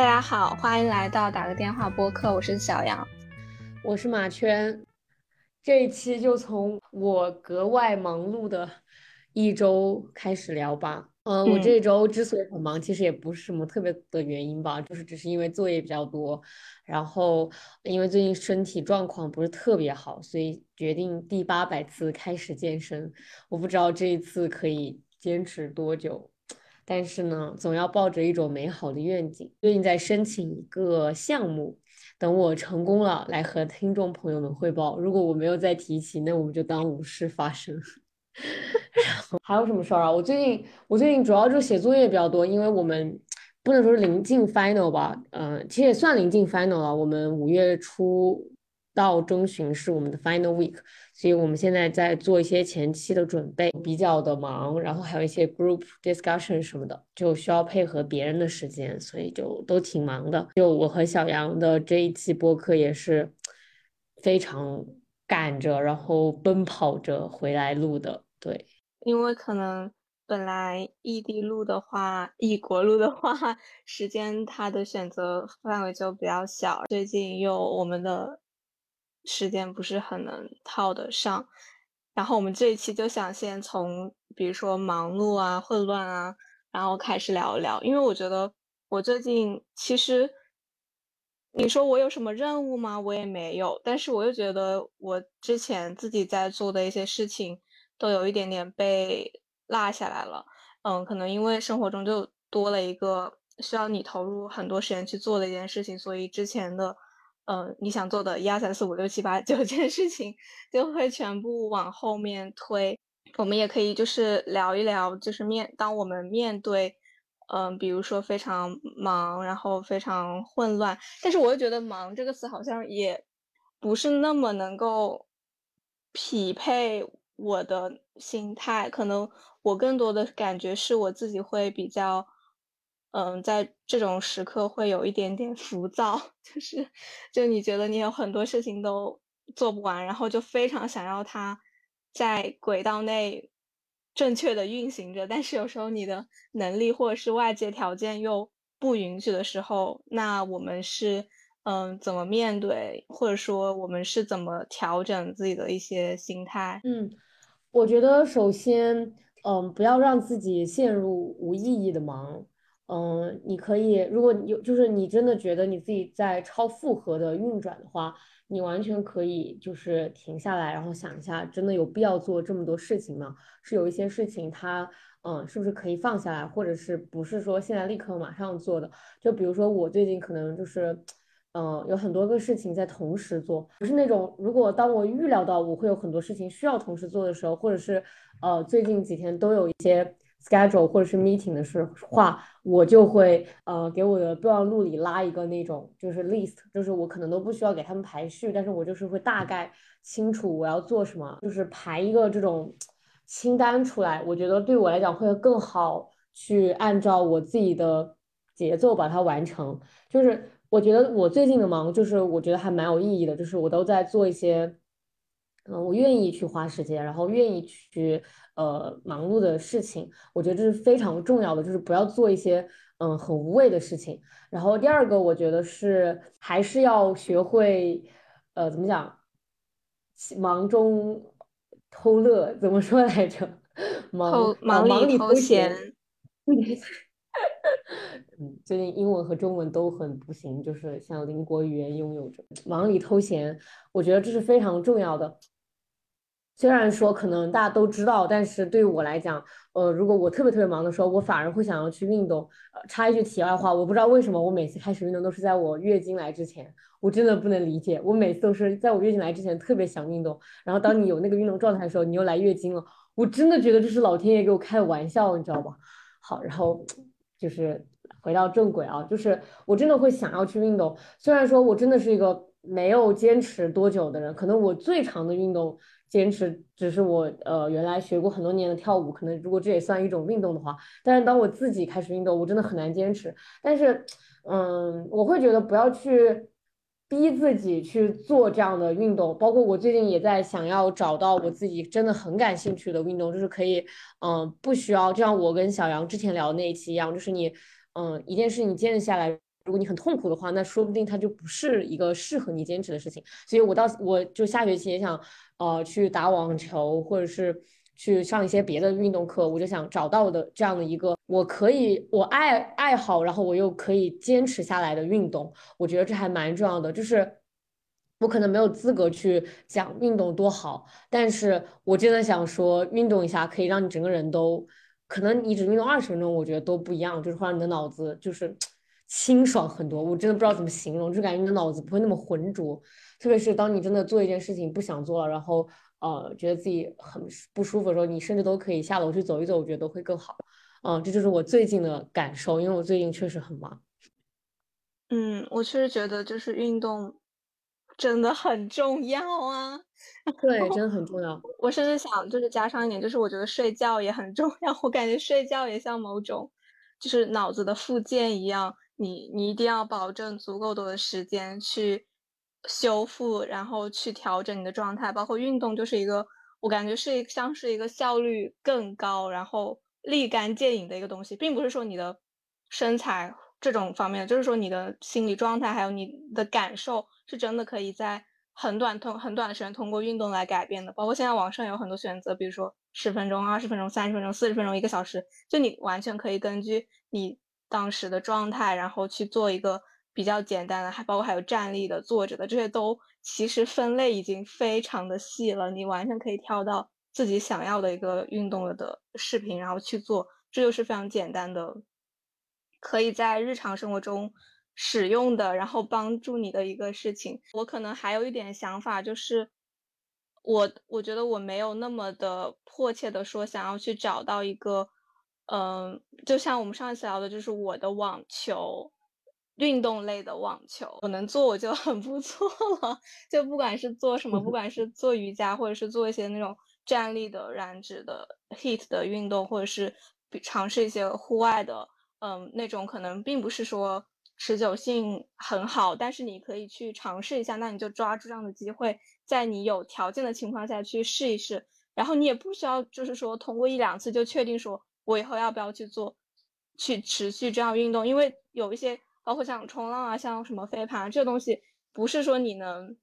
大家好，欢迎来到打个电话播客，我是小杨，我是马圈。这一期就从我格外忙碌的一周开始聊吧。嗯，我这周之所以很忙，其实也不是什么特别的原因吧，就是只是因为作业比较多，然后因为最近身体状况不是特别好，所以决定第八百次开始健身。我不知道这一次可以坚持多久，但是呢，总要抱着一种美好的愿景。最近在申请一个项目，等我成功了，来和听众朋友们汇报。如果我没有再提起，那我们就当无事发生。还有什么事儿啊？我最近我最近主要就写作业比较多，因为我们不能说是临近 final 吧，嗯，其实也算临近 final 了。我们五月初到中旬是我们的 final week，所以我们现在在做一些前期的准备，比较的忙，然后还有一些 group discussion 什么的，就需要配合别人的时间，所以就都挺忙的。就我和小杨的这一期播客也是非常赶着，然后奔跑着回来录的，对。因为可能本来异地录的话，异国录的话，时间它的选择范围就比较小。最近又我们的时间不是很能套得上，然后我们这一期就想先从比如说忙碌啊、混乱啊，然后开始聊一聊。因为我觉得我最近其实你说我有什么任务吗？我也没有，但是我又觉得我之前自己在做的一些事情。都有一点点被落下来了，嗯，可能因为生活中就多了一个需要你投入很多时间去做的一件事情，所以之前的，嗯，你想做的一二三四五六七八九件事情就会全部往后面推。我们也可以就是聊一聊，就是面当我们面对，嗯，比如说非常忙，然后非常混乱，但是我又觉得“忙”这个词好像也不是那么能够匹配。我的心态可能，我更多的感觉是我自己会比较，嗯，在这种时刻会有一点点浮躁，就是，就你觉得你有很多事情都做不完，然后就非常想要它在轨道内正确的运行着，但是有时候你的能力或者是外界条件又不允许的时候，那我们是，嗯，怎么面对，或者说我们是怎么调整自己的一些心态？嗯。我觉得首先，嗯，不要让自己陷入无意义的忙。嗯，你可以，如果你有，就是你真的觉得你自己在超负荷的运转的话，你完全可以就是停下来，然后想一下，真的有必要做这么多事情吗？是有一些事情它，嗯，是不是可以放下来，或者是不是说现在立刻马上做的？就比如说我最近可能就是。嗯，有很多个事情在同时做，不是那种如果当我预料到我会有很多事情需要同时做的时候，或者是呃最近几天都有一些 schedule 或者是 meeting 的是话，我就会呃给我的备忘录里拉一个那种就是 list，就是我可能都不需要给他们排序，但是我就是会大概清楚我要做什么，就是排一个这种清单出来，我觉得对我来讲会更好去按照我自己的节奏把它完成，就是。我觉得我最近的忙，就是我觉得还蛮有意义的，就是我都在做一些，嗯，我愿意去花时间，然后愿意去呃忙碌的事情。我觉得这是非常重要的，就是不要做一些嗯很无谓的事情。然后第二个，我觉得是还是要学会呃怎么讲，忙中偷乐，怎么说来着？忙忙里偷闲。最近英文和中文都很不行，就是像邻国语言拥有着忙里偷闲，我觉得这是非常重要的。虽然说可能大家都知道，但是对于我来讲，呃，如果我特别特别忙的时候，我反而会想要去运动。呃，插一句题外话，我不知道为什么我每次开始运动都是在我月经来之前，我真的不能理解。我每次都是在我月经来之前特别想运动，然后当你有那个运动状态的时候，你又来月经了，我真的觉得这是老天爷给我开的玩笑，你知道吧？好，然后就是。回到正轨啊，就是我真的会想要去运动。虽然说我真的是一个没有坚持多久的人，可能我最长的运动坚持只是我呃原来学过很多年的跳舞，可能如果这也算一种运动的话。但是当我自己开始运动，我真的很难坚持。但是，嗯，我会觉得不要去逼自己去做这样的运动。包括我最近也在想要找到我自己真的很感兴趣的运动，就是可以，嗯，不需要就像我跟小杨之前聊的那一期一样，就是你。嗯，一件事你坚持下来，如果你很痛苦的话，那说不定它就不是一个适合你坚持的事情。所以我到我就下学期也想，呃，去打网球，或者是去上一些别的运动课。我就想找到的这样的一个我可以我爱爱好，然后我又可以坚持下来的运动。我觉得这还蛮重要的。就是我可能没有资格去讲运动多好，但是我真的想说，运动一下可以让你整个人都，可能你只运动二十分钟，我觉得都不一样，就是会让你的脑子就是。清爽很多，我真的不知道怎么形容，就感觉你的脑子不会那么浑浊。特别是当你真的做一件事情不想做了，然后呃觉得自己很不舒服的时候，你甚至都可以下楼去走一走，我觉得都会更好。嗯，这就是我最近的感受，因为我最近确实很忙。嗯，我确实觉得就是运动真的很重要啊。对，真的很重要。我甚至想就是加上一点，就是我觉得睡觉也很重要。我感觉睡觉也像某种就是脑子的附件一样。你你一定要保证足够多的时间去修复，然后去调整你的状态，包括运动就是一个，我感觉是像是一个效率更高，然后立竿见影的一个东西，并不是说你的身材这种方面，就是说你的心理状态还有你的感受是真的可以在很短通很短的时间通过运动来改变的。包括现在网上有很多选择，比如说十分钟、二十分钟、三十分钟、四十分钟、一个小时，就你完全可以根据你。当时的状态，然后去做一个比较简单的，还包括还有站立的、坐着的，这些都其实分类已经非常的细了，你完全可以挑到自己想要的一个运动的视频，然后去做，这就是非常简单的，可以在日常生活中使用的，然后帮助你的一个事情。我可能还有一点想法，就是我我觉得我没有那么的迫切的说想要去找到一个。嗯，就像我们上一次聊的，就是我的网球运动类的网球，我能做我就 很不错了。就不管是做什么，不管是做瑜伽，或者是做一些那种站立的燃脂的 heat 的运动，或者是尝试一些户外的，嗯，那种可能并不是说持久性很好，但是你可以去尝试一下。那你就抓住这样的机会，在你有条件的情况下去试一试。然后你也不需要就是说通过一两次就确定说。我以后要不要去做，去持续这样运动？因为有一些，包括像冲浪啊，像什么飞盘这东西，不是说你能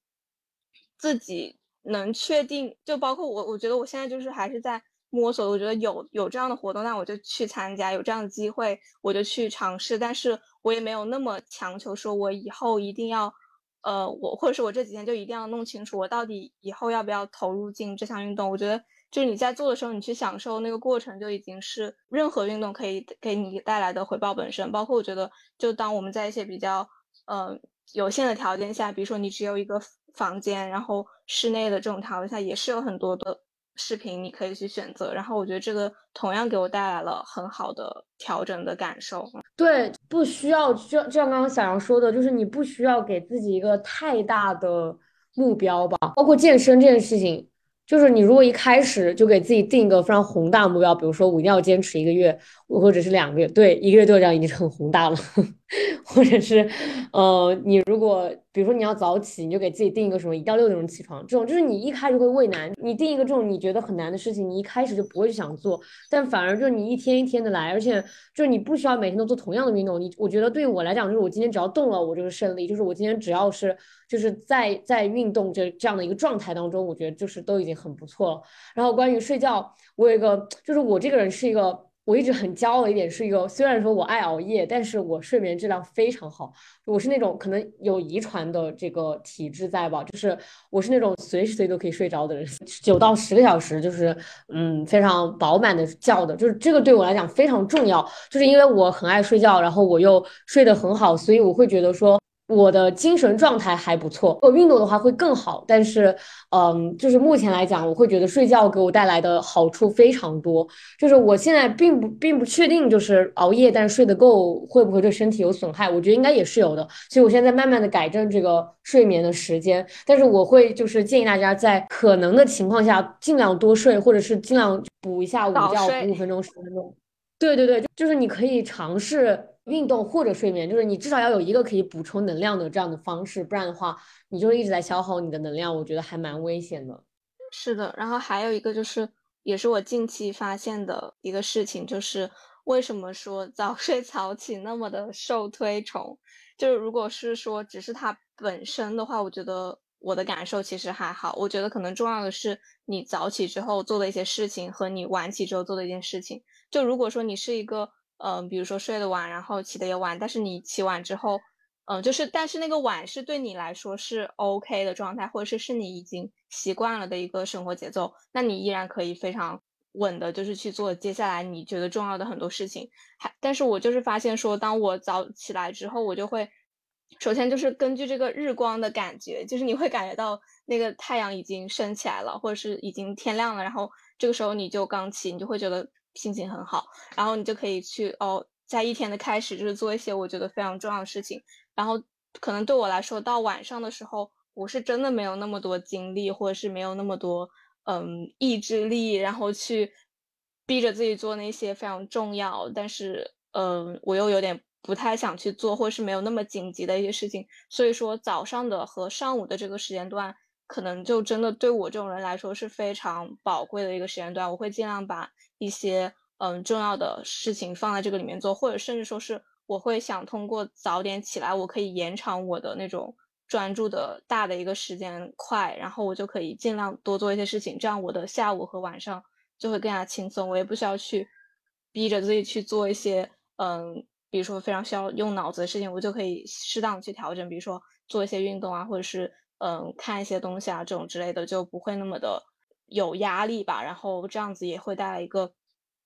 自己能确定。就包括我，我觉得我现在就是还是在摸索。我觉得有有这样的活动，那我就去参加；有这样的机会，我就去尝试。但是我也没有那么强求，说我以后一定要，呃，我或者是我这几天就一定要弄清楚，我到底以后要不要投入进这项运动。我觉得。就是你在做的时候，你去享受那个过程，就已经是任何运动可以给你带来的回报本身。包括我觉得，就当我们在一些比较呃有限的条件下，比如说你只有一个房间，然后室内的这种条件下，也是有很多的视频你可以去选择。然后我觉得这个同样给我带来了很好的调整的感受。对，不需要就就像刚刚小杨说的，就是你不需要给自己一个太大的目标吧。包括健身这件事情。就是你如果一开始就给自己定一个非常宏大的目标，比如说我一定要坚持一个月，或者是两个月，对，一个月就这样已经很宏大了。或者是，呃，你如果比如说你要早起，你就给自己定一个什么一到六点钟起床，这种就是你一开始会畏难，你定一个这种你觉得很难的事情，你一开始就不会去想做，但反而就是你一天一天的来，而且就是你不需要每天都做同样的运动。你我觉得对于我来讲，就是我今天只要动了，我就是胜利，就是我今天只要是就是在在运动这这样的一个状态当中，我觉得就是都已经很不错了。然后关于睡觉，我有一个就是我这个人是一个。我一直很骄傲的一点是一个，虽然说我爱熬夜，但是我睡眠质量非常好。我是那种可能有遗传的这个体质在吧，就是我是那种随时随地都可以睡着的人，九到十个小时就是嗯非常饱满的觉的，就是这个对我来讲非常重要，就是因为我很爱睡觉，然后我又睡得很好，所以我会觉得说。我的精神状态还不错，如果运动的话会更好。但是，嗯，就是目前来讲，我会觉得睡觉给我带来的好处非常多。就是我现在并不并不确定，就是熬夜但是睡得够会不会对身体有损害？我觉得应该也是有的。所以我现在慢慢的改正这个睡眠的时间。但是我会就是建议大家在可能的情况下尽量多睡，或者是尽量补一下午觉，补五分钟十分钟。对对对，就是你可以尝试。运动或者睡眠，就是你至少要有一个可以补充能量的这样的方式，不然的话，你就一直在消耗你的能量，我觉得还蛮危险的。是的，然后还有一个就是，也是我近期发现的一个事情，就是为什么说早 睡早起那么的受推崇？就是如果是说只是它本身的话，我觉得我的感受其实还好。我觉得可能重要的是你早起之后做的一些事情和你晚起之后做的一件事情。就如果说你是一个，嗯，比如说睡得晚，然后起得也晚，但是你起晚之后，嗯，就是但是那个晚是对你来说是 OK 的状态，或者是是你已经习惯了的一个生活节奏，那你依然可以非常。稳的，就是去做接下来你觉得重要的很多事情。还，但是我就是发现说，当我早起来之后，我就会，首先就是根据这个日光的感觉，就是你会感觉到那个太阳已经升起来了，或者是已经天亮了，然后这个时候你就刚起，你就会觉得心情很好，然后你就可以去哦，在一天的开始就是做一些我觉得非常重要的事情。然后可能对我来说，到晚上的时候，我是真的没有那么多精力，或者是没有那么多。嗯，意志力，然后去逼着自己做那些非常重要，但是嗯，我又有点不太想去做，或是没有那么紧急的一些事情。所以说，早上的和上午的这个时间段，可能就真的对我这种人来说是非常宝贵的一个时间段。我会尽量把一些嗯重要的事情放在这个里面做，或者甚至说是我会想通过早点起来，我可以延长我的那种。专注的大的一个时间块，然后我就可以尽量多做一些事情，这样我的下午和晚上就会更加轻松。我也不需要去逼着自己去做一些，嗯，比如说非常需要用脑子的事情，我就可以适当去调整，比如说做一些运动啊，或者是嗯看一些东西啊这种之类的，就不会那么的有压力吧。然后这样子也会带来一个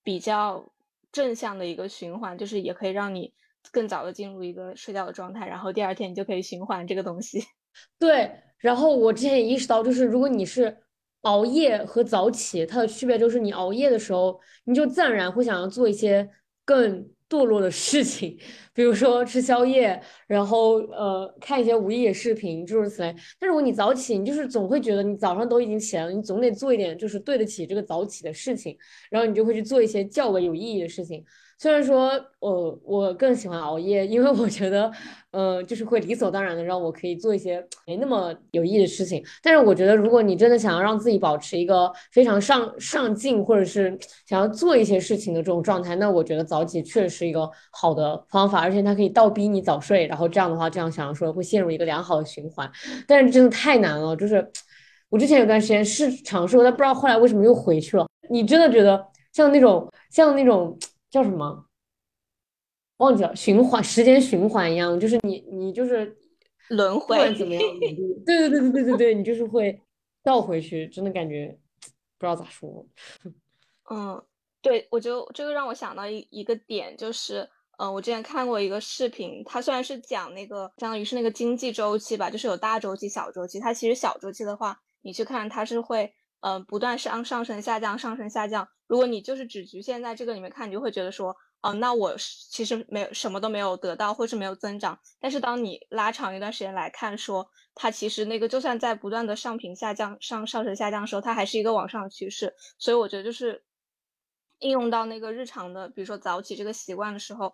比较正向的一个循环，就是也可以让你。更早的进入一个睡觉的状态，然后第二天你就可以循环这个东西。对，然后我之前也意识到，就是如果你是熬夜和早起，它的区别就是你熬夜的时候，你就自然会想要做一些更堕落的事情，比如说吃宵夜，然后呃看一些无意义的视频，诸如此类。但如果你早起，你就是总会觉得你早上都已经起来了，你总得做一点就是对得起这个早起的事情，然后你就会去做一些较为有意义的事情。虽然说，我我更喜欢熬夜，因为我觉得，嗯，就是会理所当然的让我可以做一些没那么有意义的事情。但是我觉得，如果你真的想要让自己保持一个非常上上进，或者是想要做一些事情的这种状态，那我觉得早起确实是一个好的方法，而且它可以倒逼你早睡，然后这样的话，这样想要说会陷入一个良好的循环。但是真的太难了，就是我之前有段时间是尝试过，但不知道后来为什么又回去了。你真的觉得像那种像那种？叫什么？忘记了，循环时间循环一样，就是你你就是轮回，不管怎么样，对对对对对对对，你就是会倒回去，真的感觉不知道咋说。嗯，对，我就这个让我想到一一个点，就是嗯，我之前看过一个视频，它虽然是讲那个相当于是那个经济周期吧，就是有大周期、小周期，它其实小周期的话，你去看它是会。嗯，不断上上升下降，上升下降。如果你就是只局限在这个里面看，你就会觉得说，哦，那我其实没有什么都没有得到，或是没有增长。但是当你拉长一段时间来看，说它其实那个就算在不断的上平下降、上上升下降的时候，它还是一个往上的趋势。所以我觉得就是应用到那个日常的，比如说早起这个习惯的时候，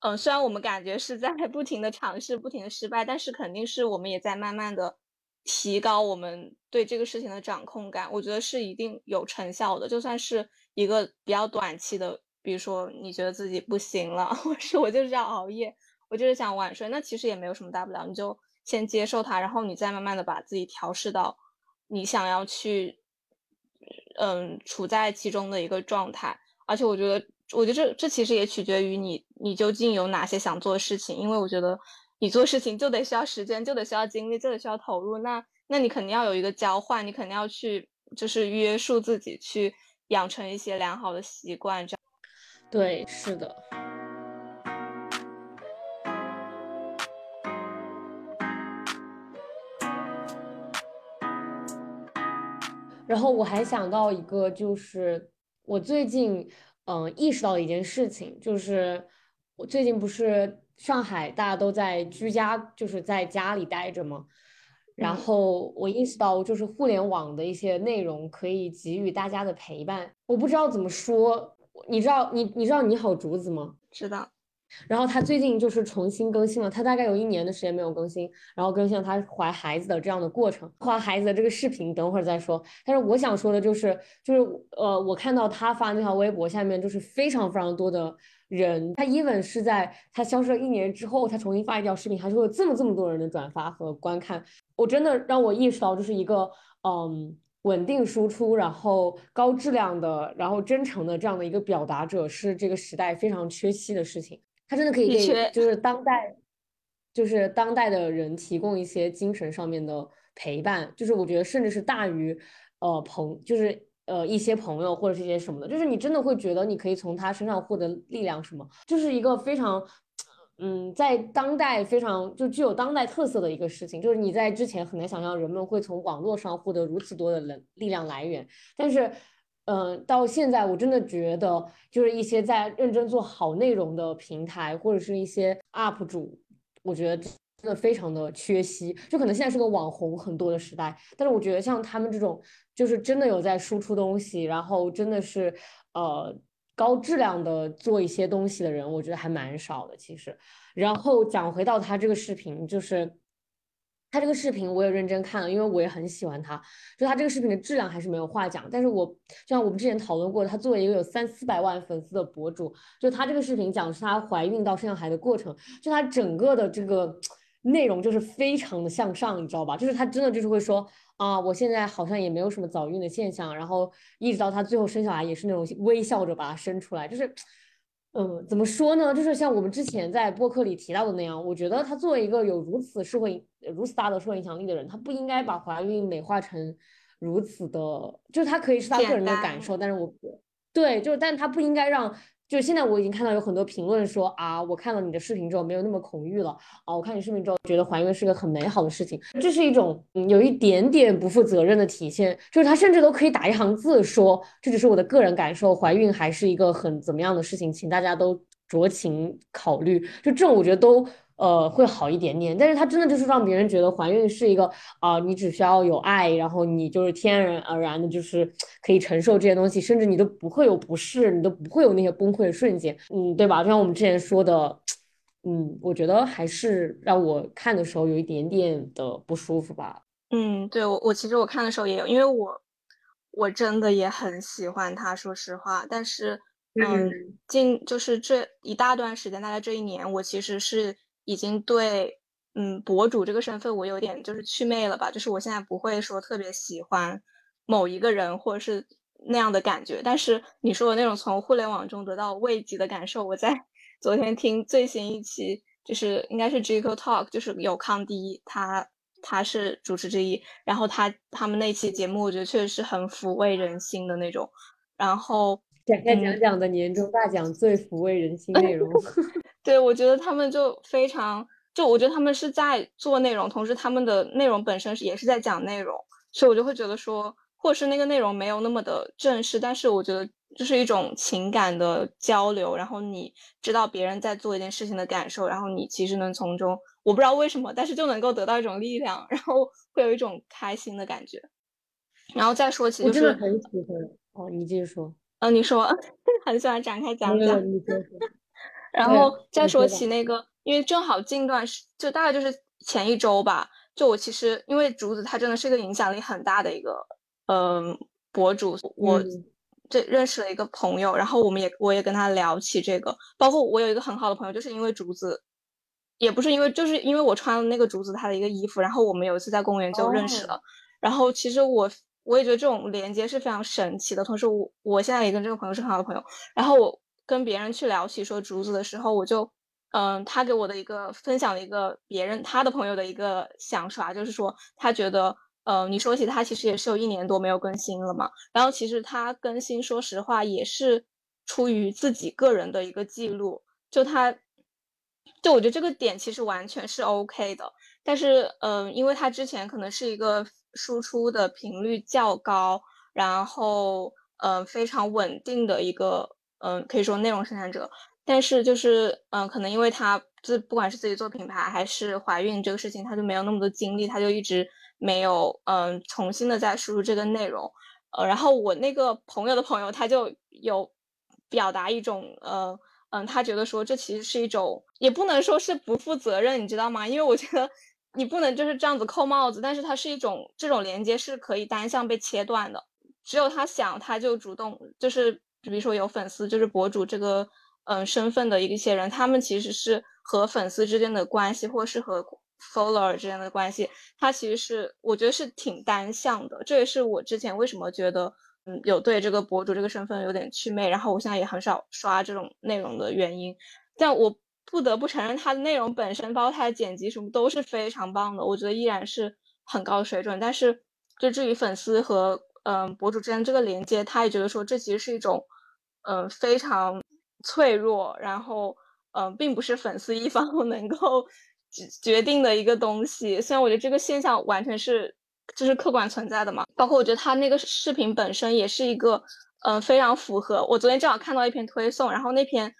嗯，虽然我们感觉是在 不停的尝试、不停的失败，但是肯定是我们也在慢慢的。提高我们对这个事情的掌控感，我觉得是一定有成效的。就算是一个比较短期的，比如说你觉得自己不行了，或是我就是要熬夜，我就是想晚睡，那其实也没有什么大不了，你就先接受它，然后你再慢慢的把自己调试到你想要去，嗯，处在其中的一个状态。而且我觉得，我觉得这这其实也取决于你，你究竟有哪些想做的事情，因为我觉得。你做事情就得需要时间，就得需要精力，就得需要投入。那那你肯定要有一个交换，你肯定要去就是约束自己，去养成一些良好的习惯。这样，对，是的。然后我还想到一个，就是我最近嗯意识到一件事情，就是我最近不是。上海大家都在居家，就是在家里待着嘛。然后我意识到，就是互联网的一些内容可以给予大家的陪伴。我不知道怎么说，你知道你你知道你好竹子吗？知道。然后他最近就是重新更新了，他大概有一年的时间没有更新，然后更新了他怀孩子的这样的过程，怀孩子的这个视频，等会儿再说。但是我想说的就是，就是呃，我看到他发那条微博下面就是非常非常多的人，他 even 是在他消失了一年之后，他重新发一条视频，还是会有这么这么多人的转发和观看。我真的让我意识到，就是一个嗯。稳定输出，然后高质量的，然后真诚的这样的一个表达者，是这个时代非常缺席的事情。他真的可以给，就是当代，就是当代的人提供一些精神上面的陪伴。就是我觉得，甚至是大于，呃朋，就是呃一些朋友或者是一些什么的。就是你真的会觉得你可以从他身上获得力量，什么，就是一个非常。嗯，在当代非常就具有当代特色的一个事情，就是你在之前很难想象人们会从网络上获得如此多的能力量来源，但是，嗯，到现在我真的觉得，就是一些在认真做好内容的平台或者是一些 UP 主，我觉得真的非常的缺席。就可能现在是个网红很多的时代，但是我觉得像他们这种，就是真的有在输出东西，然后真的是呃。高质量的做一些东西的人，我觉得还蛮少的。其实，然后讲回到他这个视频，就是他这个视频我也认真看了，因为我也很喜欢他。就他这个视频的质量还是没有话讲。但是我就像我们之前讨论过，他作为一个有三四百万粉丝的博主，就他这个视频讲是他怀孕到生小孩的过程，就他整个的这个内容就是非常的向上，你知道吧？就是他真的就是会说。啊，我现在好像也没有什么早孕的现象，然后一直到他最后生小孩也是那种微笑着把她生出来，就是，嗯，怎么说呢？就是像我们之前在播客里提到的那样，我觉得他作为一个有如此社会、如此大的社会影响力的人，他不应该把怀孕美化成如此的，就是他可以是他个人的感受，但是我，对，就是，但他不应该让。就现在我已经看到有很多评论说啊，我看了你的视频之后没有那么恐惧了啊，我看你视频之后觉得怀孕是个很美好的事情，这是一种有一点点不负责任的体现，就是他甚至都可以打一行字说这只是我的个人感受，怀孕还是一个很怎么样的事情，请大家都酌情考虑，就这种我觉得都。呃，会好一点点，但是它真的就是让别人觉得怀孕是一个啊，你只需要有爱，然后你就是天然而然的，就是可以承受这些东西，甚至你都不会有不适，你都不会有那些崩溃的瞬间，嗯，对吧？就像我们之前说的，嗯，我觉得还是让我看的时候有一点点的不舒服吧。嗯，对我我其实我看的时候也有，因为我我真的也很喜欢他，说实话，但是嗯，近就是这一大段时间，大概这一年，我其实是。已经对，嗯，博主这个身份我有点就是祛魅了吧，就是我现在不会说特别喜欢某一个人或者是那样的感觉。但是你说的那种从互联网中得到慰藉的感受，我在 昨天听最新一期，就是应该是 GQ Talk，就是有康迪，他他是主持之一，然后他他们那期节目，我觉得确实是很抚慰人心的那种。然后展开讲讲的年终大奖最抚慰人心内容。对，我觉得他们就非常，就我觉得他们是在做内容，同时他们的内容本身是也是在讲内容，所以我就会觉得说，或者是那个内容没有那么的正式，但是我觉得就是一种情感的交流，然后你知道别人在做一件事情的感受，然后你其实能从中，我不知道为什么，但是就能够得到一种力量，然后会有一种开心的感觉。然后再说起，就是很喜欢哦，你继续说，嗯，你说 很喜欢展开讲讲。然后再说起那个，因为正好近段时，就大概就是前一周吧。就我其实，因为竹子他真的是一个影响力很大的一个，嗯，博主。我这认识了一个朋友，然后我们也我也跟他聊起这个。包括我有一个很好的朋友，就是因为竹子，也不是因为，就是因为我穿了那个竹子他的一个衣服，然后我们有一次在公园就认识了。然后其实我我也觉得这种连接是非常神奇的。同时，我我现在也跟这个朋友是很好的朋友。然后我。跟别人去聊起说竹子的时候，我就，嗯，他给我的一个分享了一个别人他的朋友的一个想法，就是说他觉得，呃，你说起他其实也是有一年多没有更新了嘛，然后其实他更新，说实话也是出于自己个人的一个记录，就他，就我觉得这个点其实完全是 OK 的，但是，嗯，因为他之前可能是一个输出的频率较高，然后，嗯，非常稳定的一个。嗯，可以说内容生产者，但是就是嗯，可能因为他自不管是自己做品牌还是怀孕这个事情，他就没有那么多精力，他就一直没有嗯重新的再输入这个内容。呃，然后我那个朋友的朋友他就有表达一种呃嗯，他觉得说这其实是一种，也不能说是不负责任，你知道吗？因为我觉得你不能就是这样子扣帽子，但是它是一种这种连接是可以单向被切断的，只有他想，他就主动，就是比如说有粉丝，就是博主这个嗯身份的一些人，他们其实是和粉丝之间的关系，或是和 follower 之间的关系，他其实是我觉得是挺单向的，这也是我之前为什么觉得。嗯，有对这个博主这个身份有点祛魅，然后我现在也很少刷这种内容的原因，但我不得不承认他的内容本身，包括它的剪辑什么都是非常棒的，我觉得依然是很高水准。但是就至于粉丝和嗯博主之间这个连接，他也觉得说这其实是一种嗯非常脆弱，然后嗯并不是粉丝一方 能够决定的一个东西。虽然我觉得这个现象完全是。就是客观存在的嘛？包括我觉得他那个视频本身也是一个，嗯，非常符合。我昨天正好看到一篇推送，然后那篇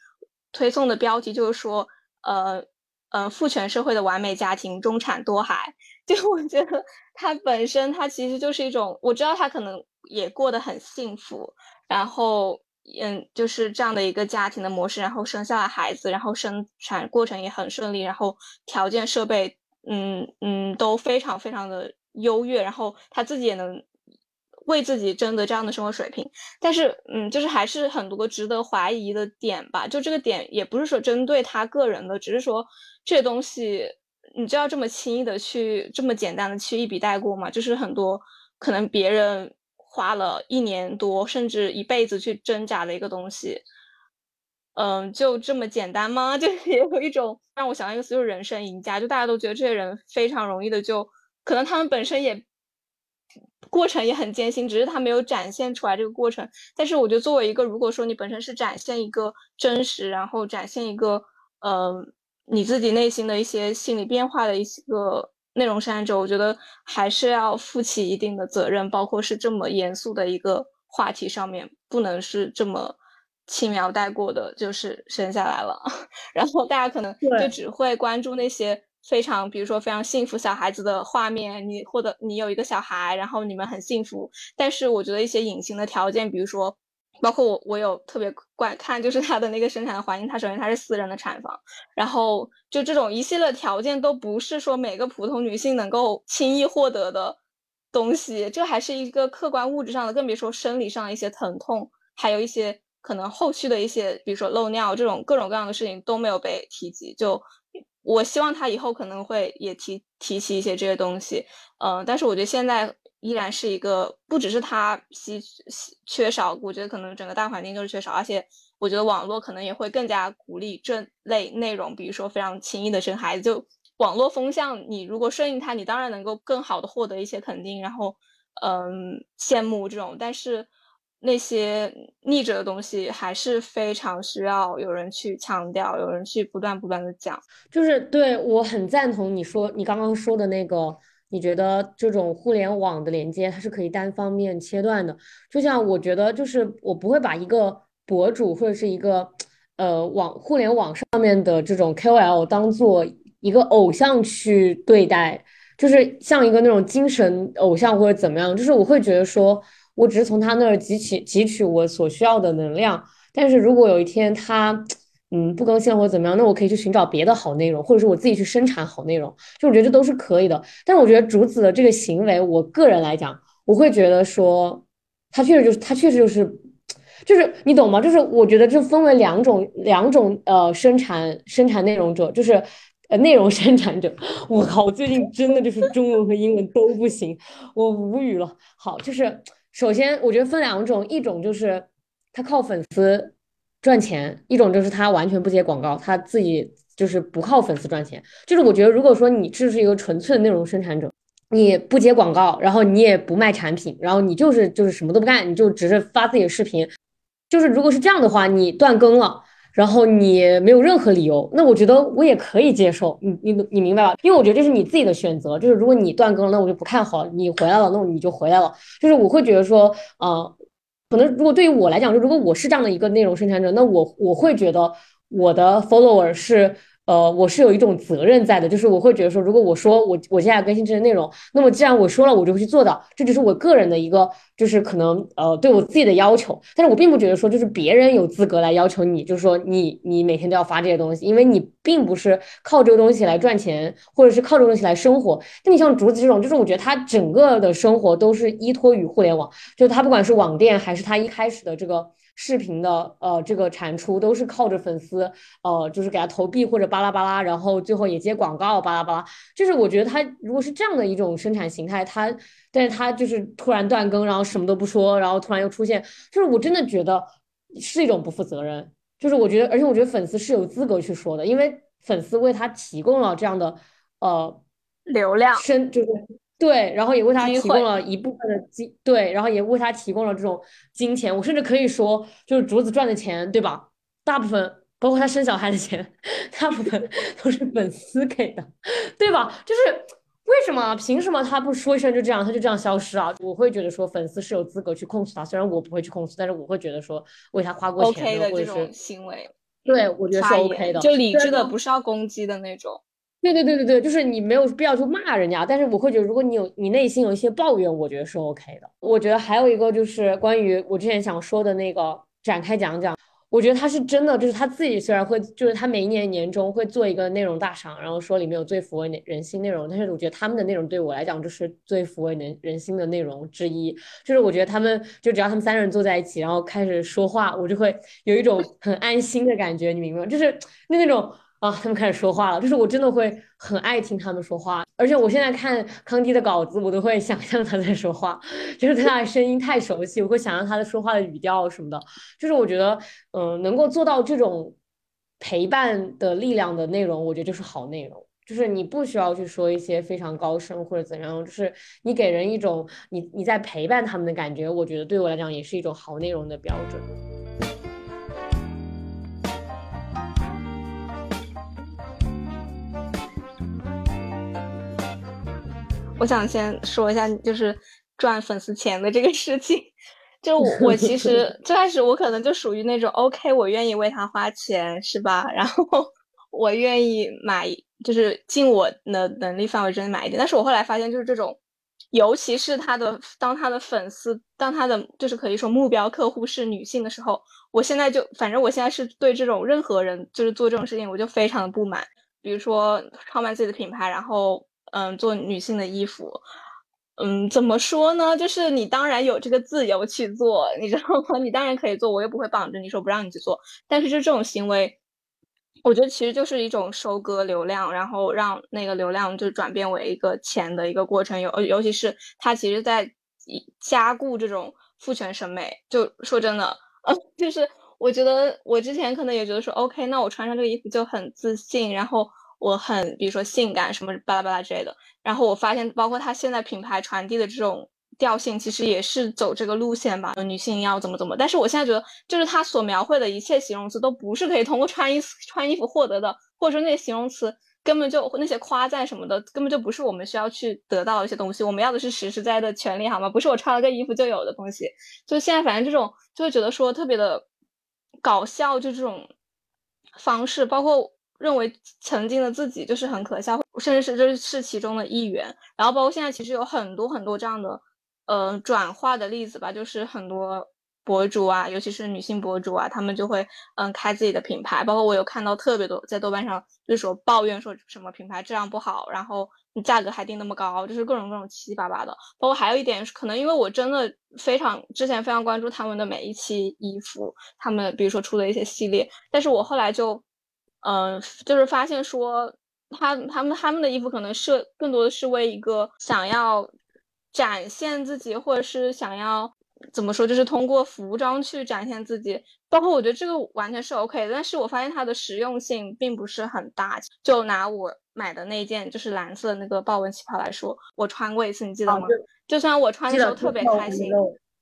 推送的标题就是说，呃，嗯，父权社会的完美家庭，中产多孩。就我觉得他本身，他其实就是一种，我知道他可能也过得很幸福，然后，嗯，就是这样的一个家庭的模式，然后生下了孩子，然后生产过程也很顺利，然后条件设备，嗯嗯，都非常非常的。优越，然后他自己也能为自己争得这样的生活水平，但是，嗯，就是还是很多值得怀疑的点吧。就这个点也不是说针对他个人的，只是说这东西你就要这么轻易的去这么简单的去一笔带过吗？就是很多可能别人花了一年多甚至一辈子去挣扎的一个东西，嗯，就这么简单吗？就也有一种让我想到一个词，就是人生赢家，就大家都觉得这些人非常容易的就。可能他们本身也过程也很艰辛，只是他没有展现出来这个过程。但是我觉得，作为一个如果说你本身是展现一个真实，然后展现一个呃你自己内心的一些心理变化的一个内容生产者，我觉得还是要负起一定的责任，包括是这么严肃的一个话题上面，不能是这么轻描带过的，就是生下来了，然后大家可能就只会关注那些。非常，比如说非常幸福小孩子的画面，你或者你有一个小孩，然后你们很幸福。但是我觉得一些隐形的条件，比如说，包括我，我有特别观看，就是他的那个生产的环境，他首先他是私人的产房，然后就这种一系列条件都不是说每个普通女性能够轻易获得的东西，这还是一个客观物质上的，更别说生理上的一些疼痛，还有一些可能后续的一些，比如说漏尿这种各种各样的事情都没有被提及，就。我希望他以后可能会也提提起一些这些东西，嗯，但是我觉得现在依然是一个不只是他稀缺少，我觉得可能整个大环境都是缺少，而且我觉得网络可能也会更加鼓励这类内容，比如说非常轻易的生孩子，就网络风向，你如果顺应它，你当然能够更好的获得一些肯定，然后嗯羡慕这种，但是。那些逆着的东西还是非常需要有人去强调，有人去不断不断的讲。就是对我很赞同你说你刚刚说的那个，你觉得这种互联网的连接它是可以单方面切断的。就像我觉得，就是我不会把一个博主或者是一个呃网互联网上面的这种 KOL 当做一个偶像去对待，就是像一个那种精神偶像或者怎么样。就是我会觉得说。我只是从他那儿汲取汲取我所需要的能量，但是如果有一天他，嗯，不更新或者怎么样，那我可以去寻找别的好内容，或者是我自己去生产好内容，就我觉得这都是可以的。但是我觉得竹子的这个行为，我个人来讲，我会觉得说，他确实就是他确实就是，就是你懂吗？就是我觉得这分为两种两种呃生产生产内容者，就是呃内容生产者。我靠，我最近真的就是中文和英文都不行，我无语了。好，就是。首先，我觉得分两种，一种就是他靠粉丝赚钱，一种就是他完全不接广告，他自己就是不靠粉丝赚钱。就是我觉得，如果说你这是一个纯粹的内容生产者，你不接广告，然后你也不卖产品，然后你就是就是什么都不干，你就只是发自己的视频，就是如果是这样的话，你断更了。然后你没有任何理由，那我觉得我也可以接受。你你你明白吧？因为我觉得这是你自己的选择。就是如果你断更了，那我就不看好你回来了，那你就回来了。就是我会觉得说，啊，可能如果对于我来讲，就如果我是这样的一个内容生产者，那我我会觉得我的 follower 是呃，我是有一种责任在的，就是我会觉得说，如果我说我我接下来更新这些内容，那么既然我说了，我就会去做到，这就是我个人的一个，就是可能呃对我自己的要求。但是我并不觉得说，就是别人有资格来要求你，就是说你你每天都要发这些东西，因为你并不是靠这个东西来赚钱，或者是靠这个东西来生活。那你像竹子这种，就是我觉得他整个的生活都是依托于互联网，就他不管是网店还是他一开始的这个。视频的呃这个产出都是靠着粉丝呃就是给他投币或者巴拉巴拉，然后最后也接广告巴拉巴拉。就是我觉得他如果是这样的一种生产形态，他但是他就是突然断更，然后什么都不说，然后突然又出现，就是我真的觉得是一种不负责任。就是我觉得，而且我觉得粉丝是有资格去说的，因为粉丝为他提供了这样的呃流量，生就是。对，然后也为他提供了一部分的金，对，然后也为他提供了这种金钱。我甚至可以说，就是竹子赚的钱，对吧？大部分包括他生小孩的钱，大部分 都是粉丝给的，对吧？就是为什么？凭什么他不说一声就这样，他就这样消失啊？我会觉得说，粉丝是有资格去控诉他，虽然我不会去控诉，但是我会觉得说，为他花过钱的这种行为，对我觉得是 OK 的，就理智的，不是要攻击的那种。对对对对对，就是你没有必要去骂人家，但是我会觉得，如果你有你内心有一些抱怨，我觉得是 OK 的。我觉得还有一个就是关于我之前想说的那个展开讲讲，我觉得他是真的，就是他自己虽然会，就是他每一年年终会做一个内容大赏，然后说里面有最抚慰人心内容，但是我觉得他们的内容对我来讲就是最抚慰人人心的内容之一，就是我觉得他们就只要他们三个人坐在一起，然后开始说话，我就会有一种很安心的感觉，你明白吗？就是那那种。啊，他们开始说话了，就是我真的会很爱听他们说话，而且我现在看康迪的稿子，我都会想象他在说话，就是他的声音太熟悉，我会想象他的说话的语调什么的，就是我觉得，嗯，能够做到这种陪伴的力量的内容，我觉得就是好内容，就是你不需要去说一些非常高深或者怎样，就是你给人一种你你在陪伴他们的感觉，我觉得对我来讲也是一种好内容的标准。我想先说一下，就是赚粉丝钱的这个事情。就我其实 最开始我可能就属于那种 OK，我愿意为他花钱，是吧？然后 我愿意买，就是尽我的能力范围之内买一点。但是我后来发现，就是这种，尤其是他的当他的粉丝，当他的就是可以说目标客户是女性的时候，我现在就反正我现在是对这种任何人就是做这种事情，我就非常的不满。比如说创办自己的品牌，然后。嗯，做女性的衣服，嗯，怎么说呢？就是你当然有这个自由去做，你知道吗？你当然可以做，我又不会绑着你说不让你去做。但是就这种行为，我觉得其实就是一种收割流量，然后让那个流量就转变为一个钱的一个过程。尤尤其是它其实在加固这种父权审美。就说真的，呃，就是我觉得我之前可能也觉得说，OK，那我穿上这个衣服就很自信，然后。我很，比如说性感什么巴拉巴拉之类的，然后我发现，包括他现在品牌传递的这种调性，其实也是走这个路线吧。女性要怎么怎么，但是我现在觉得，就是他所描绘的一切形容词都不是可以通过穿衣穿衣服获得的，或者说那些形容词根本就那些夸赞什么的，根本就不是我们需要去得到的一些东西。我们要的是实实在在的权利，好吗？不是我穿了个衣服就有的东西。就现在，反正这种就会觉得说特别的搞笑，就这种方式，包括。认为曾经的自己就是很可笑，甚至是就是其中的一员。然后包括现在，其实有很多很多这样的，呃，转化的例子吧，就是很多博主啊，尤其是女性博主啊，他们就会嗯开自己的品牌。包括我有看到特别多在豆瓣上，就是说抱怨说什么品牌质量不好，然后价格还定那么高，就是各种各种七七八八的。包括还有一点，可能因为我真的非常之前非常关注他们的每一期衣服，他们比如说出的一些系列，但是我后来就。嗯，就是发现说，他他们他们的衣服可能是更多的是为一个想要展现自己，或者是想要怎么说，就是通过服装去展现自己。包括我觉得这个完全是 OK 的，但是我发现它的实用性并不是很大。就拿我买的那件就是蓝色的那个豹纹旗袍来说，我穿过一次，你记得吗？就算我穿的时候特别开心。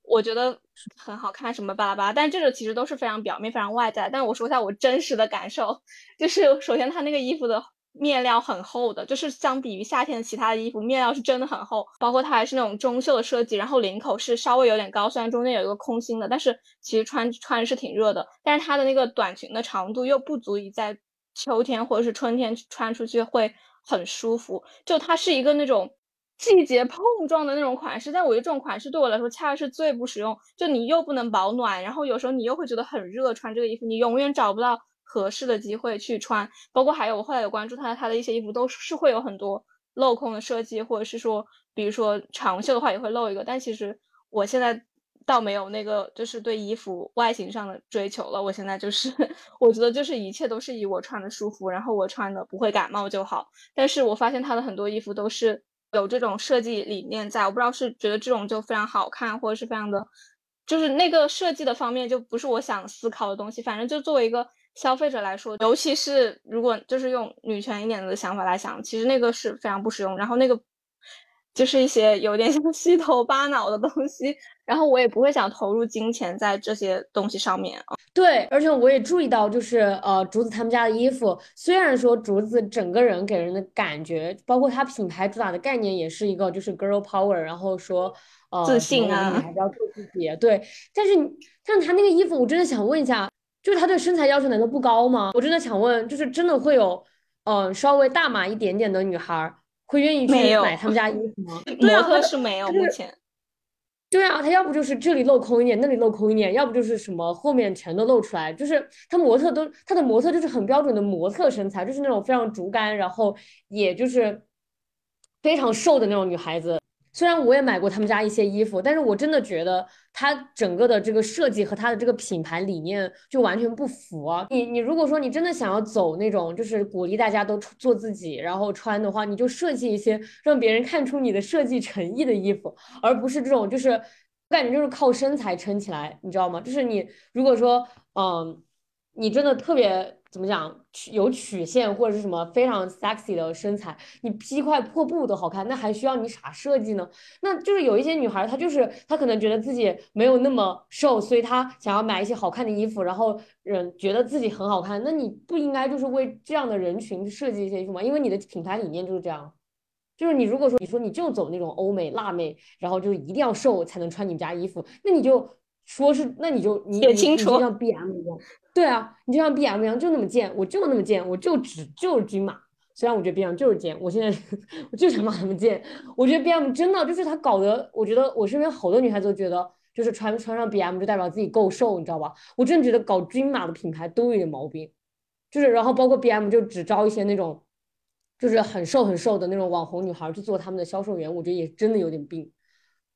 我觉得很好看，什么巴拉巴拉，但这个其实都是非常表面、非常外在。但我说一下我真实的感受，就是首先它那个衣服的面料很厚的，就是相比于夏天的其他的衣服，面料是真的很厚。包括它还是那种中袖的设计，然后领口是稍微有点高，虽然中间有一个空心的，但是其实穿穿是挺热的。但是它的那个短裙的长度又不足以在秋天或者是春天穿出去会很舒服。就它是一个那种季节碰撞的那种款式，但我觉得这种款式对我来说恰恰是最不实用。就你又不能保暖，然后有时候你又会觉得很热，穿这个衣服你永远找不到合适的机会去穿。包括还有我后来有关注他他的一些衣服，都是会有很多镂空的设计，或者是说，比如说长袖的话也会露一个。但其实我现在。倒没有那个，就是对衣服外形上的追求了。我现在就是，我觉得就是一切都是以我穿的舒服，然后我穿的不会感冒就好。但是我发现他的很多衣服都是有这种设计理念在，我不知道是觉得这种就非常好看，或者是非常的，就是那个设计的方面就不是我想思考的东西。反正就作为一个消费者来说，尤其是如果就是用女权一点的想法来想，其实那个是非常不实用。然后那个。就是一些有点像虚头巴脑的东西，然后我也不会想投入金钱在这些东西上面啊。对，而且我也注意到，就是呃，竹子他们家的衣服，虽然说竹子整个人给人的感觉，包括他品牌主打的概念，也是一个就是 girl power，然后说呃自信啊，女孩子要做自己。对，但是像他那个衣服，我真的想问一下，就是他对身材要求难道不高吗？我真的想问，就是真的会有嗯稍微大码一点点的女孩？会愿意去买他们家衣服吗？模特是没有目前。对啊，他要不就是这里镂空一点，那里镂空一点，要不就是什么后面全都露出来，就是他模特都他的模特就是很标准的模特身材，就是那种非常竹竿，然后也就是非常瘦的那种女孩子。虽然我也买过他们家一些衣服，但是我真的觉得它整个的这个设计和它的这个品牌理念就完全不符啊！你你如果说你真的想要走那种就是鼓励大家都做自己，然后穿的话，你就设计一些让别人看出你的设计诚意的衣服，而不是这种就是我感觉就是靠身材撑起来，你知道吗？就是你如果说嗯，你真的特别。怎么讲曲有曲线或者是什么非常 sexy 的身材，你披块破布都好看，那还需要你啥设计呢？那就是有一些女孩，她就是她可能觉得自己没有那么瘦，所以她想要买一些好看的衣服，然后人觉得自己很好看。那你不应该就是为这样的人群设计一些衣服吗？因为你的品牌理念就是这样，就是你如果说你说你就走那种欧美辣妹，然后就一定要瘦才能穿你们家衣服，那你就。说是，那你就你你你就像 B M 一样，对啊，你就像 B M 一样，就那么贱，我就那么贱，我就只就是均码。虽然我觉得 B M 就是贱，我现在我就想骂他们贱。我觉得 B M 真的就是他搞得，我觉得我身边好多女孩子都觉得，就是穿穿上 B M 就代表自己够瘦，你知道吧？我真的觉得搞均码的品牌都有点毛病，就是然后包括 B M 就只招一些那种，就是很瘦很瘦的那种网红女孩去做他们的销售员，我觉得也真的有点病。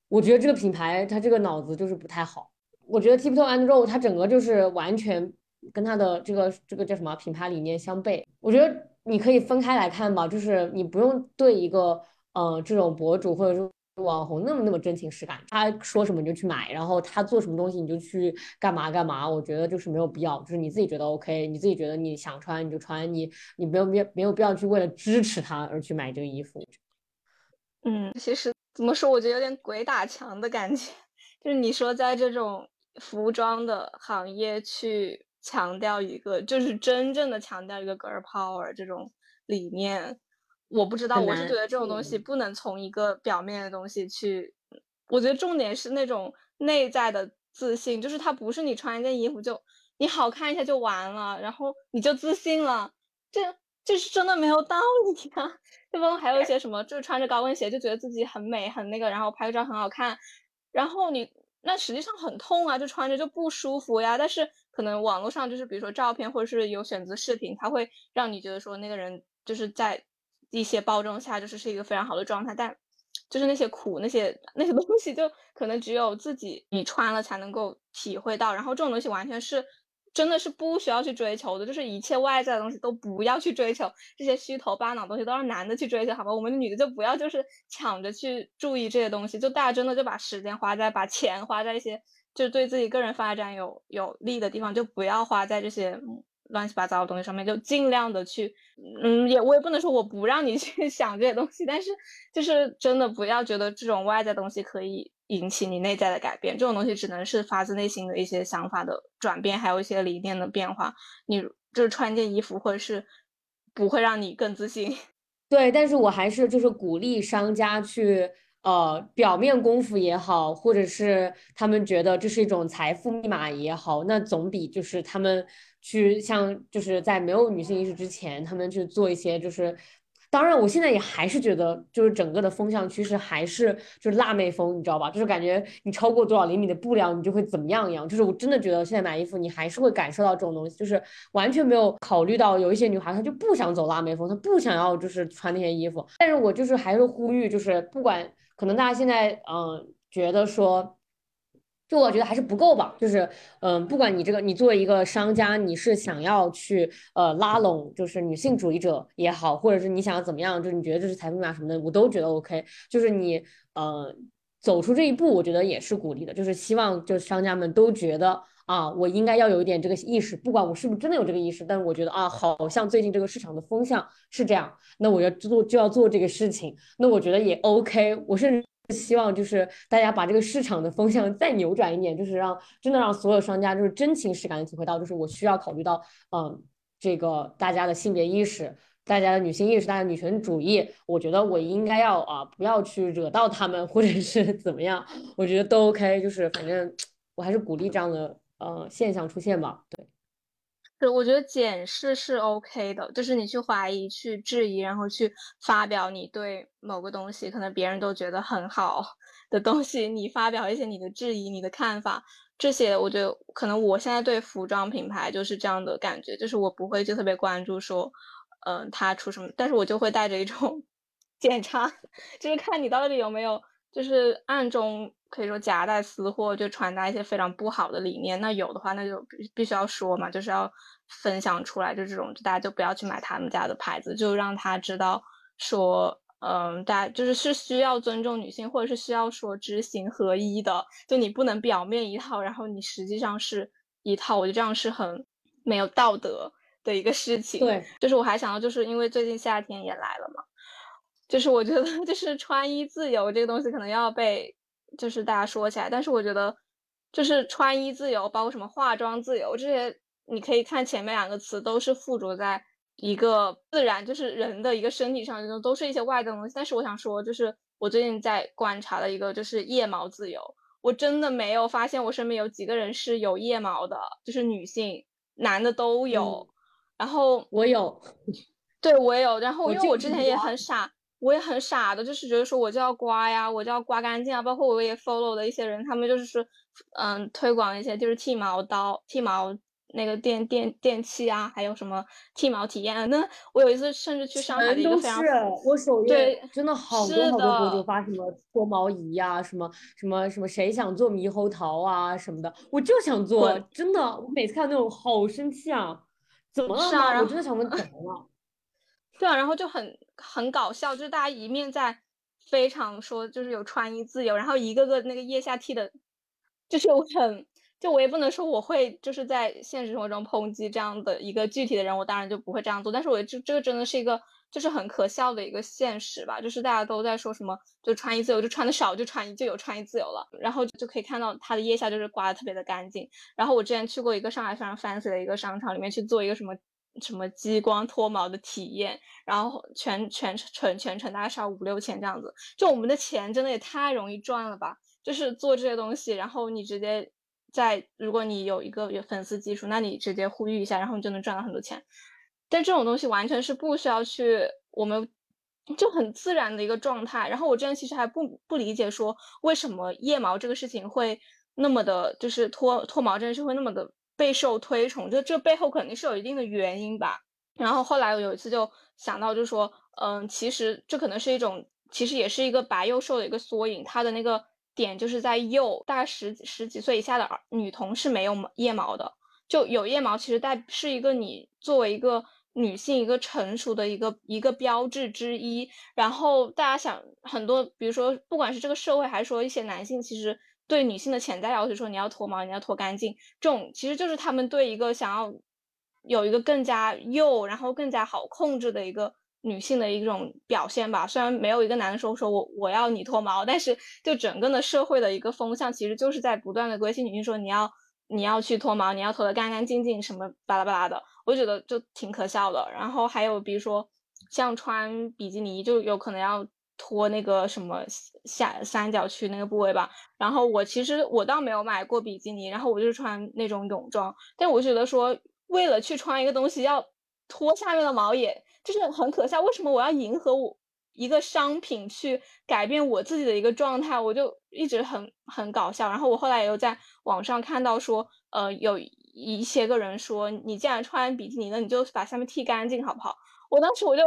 我觉得这个品牌他这个脑子就是不太好。我觉得 Tiptoe and Roll 它整个就是完全跟它的这个这个叫什么品牌理念相悖。我觉得你可以分开来看吧，就是你不用对一个呃这种博主或者说网红那么那么真情实感，他说什么你就去买，然后他做什么东西你就去干嘛干嘛。我觉得就是没有必要，就是你自己觉得 OK，你自己觉得你想穿你就穿，你你没有没没有必要去为了支持他而去买这个衣服。嗯，其实怎么说，我觉得有点鬼打墙的感觉，就是你说在这种。服装的行业去强调一个，就是真正的强调一个 girl power 这种理念，我不知道，我是觉得这种东西不能从一个表面的东西去，我觉得重点是那种内在的自信，就是它不是你穿一件衣服就你好看一下就完了，然后你就自信了，这这是真的没有道理啊！对吧？还有一些什么，就是穿着高跟鞋就觉得自己很美很那个，然后拍个照很好看，然后你。那实际上很痛啊，就穿着就不舒服呀。但是可能网络上就是比如说照片或者是有选择视频，它会让你觉得说那个人就是在一些包装下就是是一个非常好的状态，但就是那些苦那些那些东西就可能只有自己你穿了才能够体会到。然后这种东西完全是。真的是不需要去追求的，就是一切外在的东西都不要去追求，这些虚头巴脑东西都让男的去追求，好吧？我们女的就不要就是抢着去注意这些东西，就大家真的就把时间花在把钱花在一些就对自己个人发展有有利的地方，就不要花在这些乱七八糟的东西上面，就尽量的去，嗯，也我也不能说我不让你去 想这些东西，但是就是真的不要觉得这种外在东西可以。引起你内在的改变，这种东西只能是发自内心的一些想法的转变，还有一些理念的变化。你就是穿件衣服，或者是不会让你更自信。对，但是我还是就是鼓励商家去呃表面功夫也好，或者是他们觉得这是一种财富密码也好，那总比就是他们去像就是在没有女性意识之前，他们去做一些就是。当然，我现在也还是觉得，就是整个的风向趋势还是就是辣妹风，你知道吧？就是感觉你超过多少厘米的布料，你就会怎么样一样。就是我真的觉得现在买衣服，你还是会感受到这种东西，就是完全没有考虑到有一些女孩她就不想走辣妹风，她不想要就是穿那些衣服。但是我就是还是呼吁，就是不管可能大家现在嗯觉得说。就我觉得还是不够吧，就是嗯，不管你这个，你作为一个商家，你是想要去呃拉拢就是女性主义者也好，或者是你想要怎么样，就是你觉得这是财富密码什么的，我都觉得 OK。就是你呃走出这一步，我觉得也是鼓励的，就是希望就是商家们都觉得啊，我应该要有一点这个意识，不管我是不是真的有这个意识，但是我觉得啊，好像最近这个市场的风向是这样，那我要做就要做这个事情，那我觉得也 OK。我甚至。希望就是大家把这个市场的风向再扭转一点，就是让真的让所有商家就是真情实感的体会到，就是我需要考虑到，嗯，这个大家的性别意识、大家的女性意识、大家女权主义，我觉得我应该要啊，不要去惹到他们，或者是怎么样，我觉得都 OK，就是反正我还是鼓励这样的呃现象出现吧，对。我觉得检视是 OK 的，就是你去怀疑、去质疑，然后去发表你对某个东西可能别人都觉得很好 的东西，你发表一些你的质疑、你的看法，这些我觉得可能我现在对服装品牌就是这样的感觉，就是我不会就特别关注说，嗯，他出什么，但是我就会带着一种 检查，就是看你到底有没有，就是暗中。可以说夹带私货，就传达一些非常不好的理念。那有的话，那就必必须要说嘛，就是要分享出来。就这种，就大家就不要去买他们家的牌子，就让他知道说，嗯，大家就是是需要尊重女性，或者是需要说知行合一的。就你不能表面一套，然后你实际上是一套。我觉得这样是很没有道德的一个事情。对，就是我还想到，就是因为最近夏天也来了嘛，就是我觉得 就是穿衣自由这个东西可能要被。就是大家说起来，但是我觉得，就是穿衣自由，包括什么化妆自由这些，你可以看前面两个词都是附着在一个自然，就是人的一个身体上，就都是一些外在的东西。但是我想说，就是我最近在观察的一个，就是腋毛自由，我真的没有发现我身边有几个人是有腋毛的，就是女性、男的都有。然后我有，对我也有。然后因为我之前也很傻。我也很傻的，就是觉得说我就要刮呀，我就要刮干净啊。包括我也 follow 的一些人，他们就是说，嗯，推广一些就是剃毛刀、剃毛那个电电电器啊，还有什么剃毛体验。那我有一次甚至去上海的一个非常，我首页真的好多好多博主发什么脱毛仪呀，什么什么什么谁想做猕猴桃啊什么的，我就想做，真的，我每次看那种好生气啊，怎么了吗？我真的想问怎么了？对啊，然后就很很搞笑，就是大家一面在非常说就是有穿衣自由，然后一个个那个腋下剃的，就是我很就我也不能说我会就是在现实生活中抨击这样的一个具体的人，我当然就不会这样做。但是我这这个真的是一个就是很可笑的一个现实吧，就是大家都在说什么就穿衣自由，就穿的少就穿衣就有穿衣自由了，然后就可以看到他的腋下就是刮的特别的干净。然后我之前去过一个上海非常 fancy 的一个商场里面去做一个什么。什么激光脱毛的体验，然后全全全全程大概是要五六千这样子，就我们的钱真的也太容易赚了吧？就是做这些东西，然后你直接在，如果你有一个有粉丝基础，那你直接呼吁一下，然后你就能赚到很多钱。但这种东西完全是不需要去，我们就很自然的一个状态。然后我之前其实还不不理解，说为什么腋毛这个事情会那么的，就是脱脱毛这件事会那么的。备受推崇，就这背后肯定是有一定的原因吧。然后后来我有一次就想到，就说，嗯，其实这可能是一种，其实也是一个白幼瘦的一个缩影。它的那个点就是在幼，大概十十几岁以下的儿女童是没有腋毛的，就有腋毛，其实代是一个你作为一个女性一个成熟的一个一个标志之一。然后大家想很多，比如说不管是这个社会还是说一些男性，其实。对女性的潜在要求，说你要脱毛，你要脱干净，这种其实就是他们对一个想要有一个更加幼，然后更加好控制的一个女性的一种表现吧。虽然没有一个男的说说我我要你脱毛，但是就整个的社会的一个风向，其实就是在不断的规训女性说你要你要去脱毛，你要脱得干干净净，什么巴拉巴拉的，我觉得就挺可笑的。然后还有比如说像穿比基尼，就有可能要。脱那个什么下三角区那个部位吧。然后我其实我倒没有买过比基尼，然后我就是穿那种泳装。但我觉得说为了去穿一个东西要脱下面的毛，也就是很可笑。为什么我要迎合我一个商品去改变我自己的一个状态？我就一直很很搞笑。然后我后来也有在网上看到说，呃，有一些个人说，你既然穿比基尼，那你就把下面剃干净好不好？我当时我就。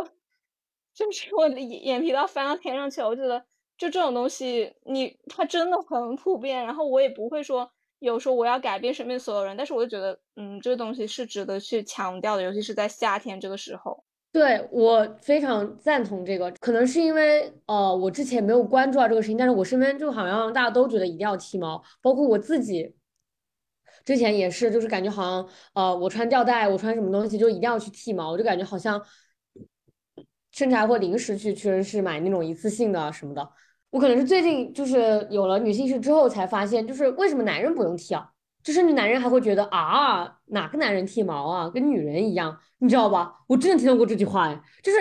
就是我的眼皮都要翻到天上去了，我觉得就这种东西，你它真的很普遍，然后我也不会说有说我要改变身边所有人，但是我就觉得，嗯，这个东西是值得去强调的，尤其是在夏天这个时候。对我非常赞同这个，可能是因为呃，我之前没有关注到这个事情，但是我身边就好像大家都觉得一定要剃毛，包括我自己之前也是，就是感觉好像呃，我穿吊带，我穿什么东西就一定要去剃毛，我就感觉好像。甚至还会临时去屈臣氏买那种一次性的什么的。我可能是最近就是有了女性意识之后才发现，就是为什么男人不用剃啊？就甚至男人还会觉得啊，哪个男人剃毛啊，跟女人一样，你知道吧？我真的听到过这句话，哎，就是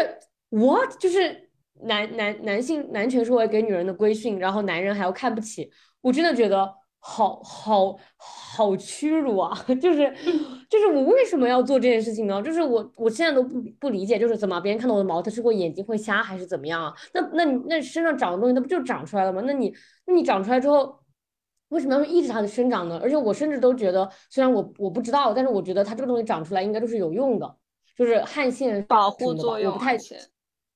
我就是男男男性男权社会给女人的规训，然后男人还要看不起，我真的觉得。好好好屈辱啊！就是就是我为什么要做这件事情呢？就是我我现在都不不理解，就是怎么别人看到我的毛，他是会眼睛会瞎还是怎么样啊？那那你那身上长的东西，那不就长出来了吗？那你那你长出来之后，为什么要抑制它的生长呢？而且我甚至都觉得，虽然我我不知道，但是我觉得它这个东西长出来应该都是有用的，就是汗腺保护作用。我不太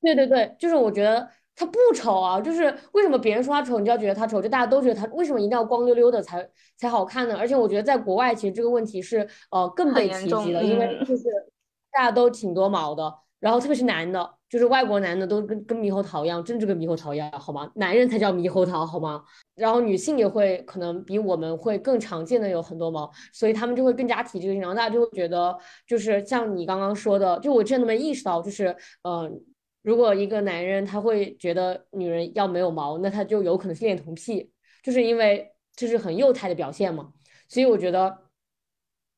对对对，就是我觉得。他不丑啊，就是为什么别人说他丑，你就要觉得他丑？就大家都觉得他为什么一定要光溜溜的才才好看呢？而且我觉得在国外，其实这个问题是呃更被提及的，因为就是大家都挺多毛的，然后特别是男的，就是外国男的都跟跟猕猴桃一样，真的跟猕猴桃一样，好吗？男人才叫猕猴桃，好吗？然后女性也会可能比我们会更常见的有很多毛，所以他们就会更加提这个，然后大家就会觉得就是像你刚刚说的，就我真的没意识到，就是嗯。如果一个男人他会觉得女人要没有毛，那他就有可能是恋童癖，就是因为这是很幼态的表现嘛。所以我觉得，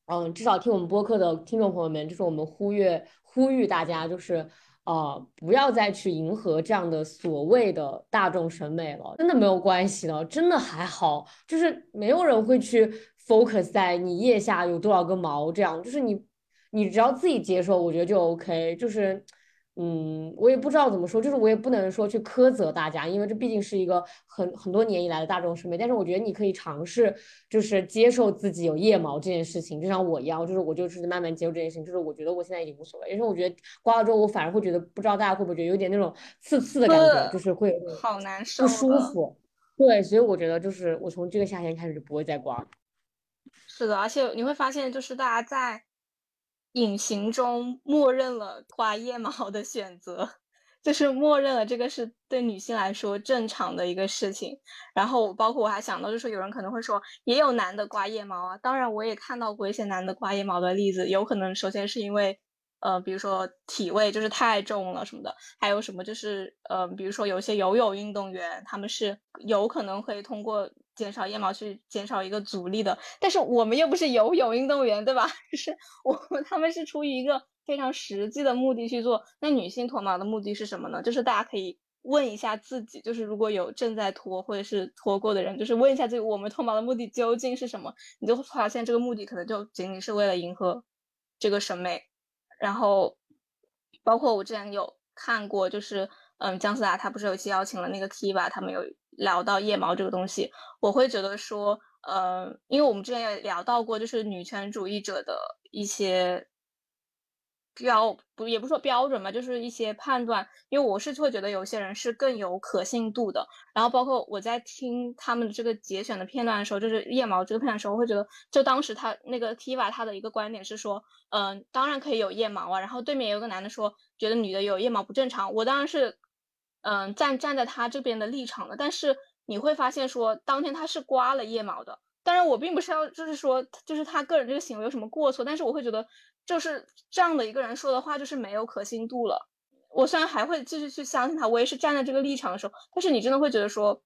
嗯，至少听我们播客的听众朋友们，就是我们呼吁呼吁大家，就是呃，不要再去迎合这样的所谓的大众审美了，真的没有关系的，真的还好，就是没有人会去 focus 在你腋下有多少根毛这样，就是你你只要自己接受，我觉得就 OK，就是。嗯，我也不知道怎么说，就是我也不能说去苛责大家，因为这毕竟是一个很很多年以来的大众审美。但是我觉得你可以尝试，就是接受自己有腋毛这件事情，就像我一样，就是我就是慢慢接受这件事情。就是我觉得我现在已经无所谓，因为我觉得刮了之后，我反而会觉得，不知道大家会不会觉得有点那种刺刺的感觉，就是会好难受，不舒服。对，所以我觉得就是我从这个夏天开始就不会再刮。是的，而且你会发现，就是大家在。隐形中默认了刮腋毛的选择，就是默认了这个是对女性来说正常的一个事情。然后包括我还想到，就是有人可能会说，也有男的刮腋毛啊。当然，我也看到过一些男的刮腋毛的例子，有可能首先是因为。呃，比如说体位就是太重了什么的，还有什么就是，呃，比如说有些游泳运动员，他们是有可能会通过减少腋毛去减少一个阻力的。但是我们又不是游泳运动员，对吧？就是我他们是出于一个非常实际的目的去做。那女性脱毛的目的是什么呢？就是大家可以问一下自己，就是如果有正在脱或者是脱过的人，就是问一下自己，我们脱毛的目的究竟是什么？你就会发现这个目的可能就仅仅是为了迎合这个审美。然后，包括我之前有看过，就是嗯，姜思达他不是有一期邀请了那个 Kiva，他们有聊到腋毛这个东西，我会觉得说，呃，因为我们之前也聊到过，就是女权主义者的一些。标不也不说标准吧，就是一些判断。因为我是会觉得有些人是更有可信度的。然后包括我在听他们这个节选的片段的时候，就是腋毛这个片段的时候，我会觉得，就当时他那个 Tiva 他的一个观点是说，嗯，当然可以有腋毛啊。然后对面有个男的说，觉得女的有腋毛不正常。我当然是，嗯，站站在他这边的立场的。但是你会发现说，当天他是刮了腋毛的。当然我并不是要就是说，就是他个人这个行为有什么过错，但是我会觉得。就是这样的一个人说的话，就是没有可信度了。我虽然还会继续去相信他，我也是站在这个立场的时候，但是你真的会觉得说，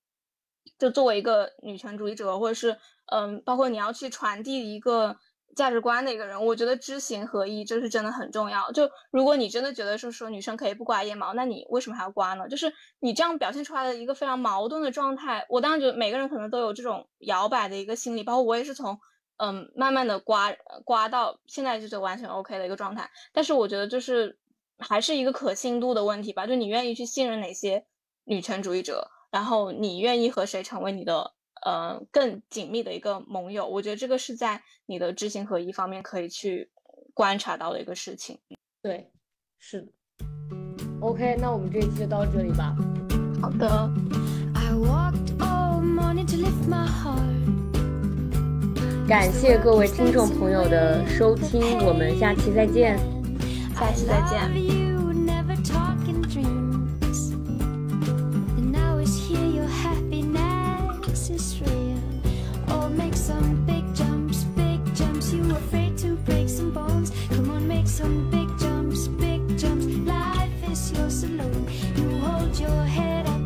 就作为一个女权主义者，或者是嗯，包括你要去传递一个价值观的一个人，我觉得知行合一这是真的很重要。就如果你真的觉得是说女生可以不刮腋毛，那你为什么还要刮呢？就是你这样表现出来的一个非常矛盾的状态。我当然觉得每个人可能都有这种摇摆的一个心理，包括我也是从嗯慢慢的刮刮到现在就是完全 OK 的一个状态。但是我觉得就是还是一个可信度的问题吧，就你愿意去信任哪些女权主义者，然后你愿意和谁成为你的。呃，更紧密的一个盟友，我觉得这个是在你的知行合一方面可以去观察到的一个事情。对，是的。OK，那我们这一期就到这里吧。好的。感谢各位听众朋友的收听，我们下期再见。下期再见。make some big jumps, big jumps. You afraid to break some bones? Come on, make some big jumps, big jumps. Life is yours alone. You hold your head up.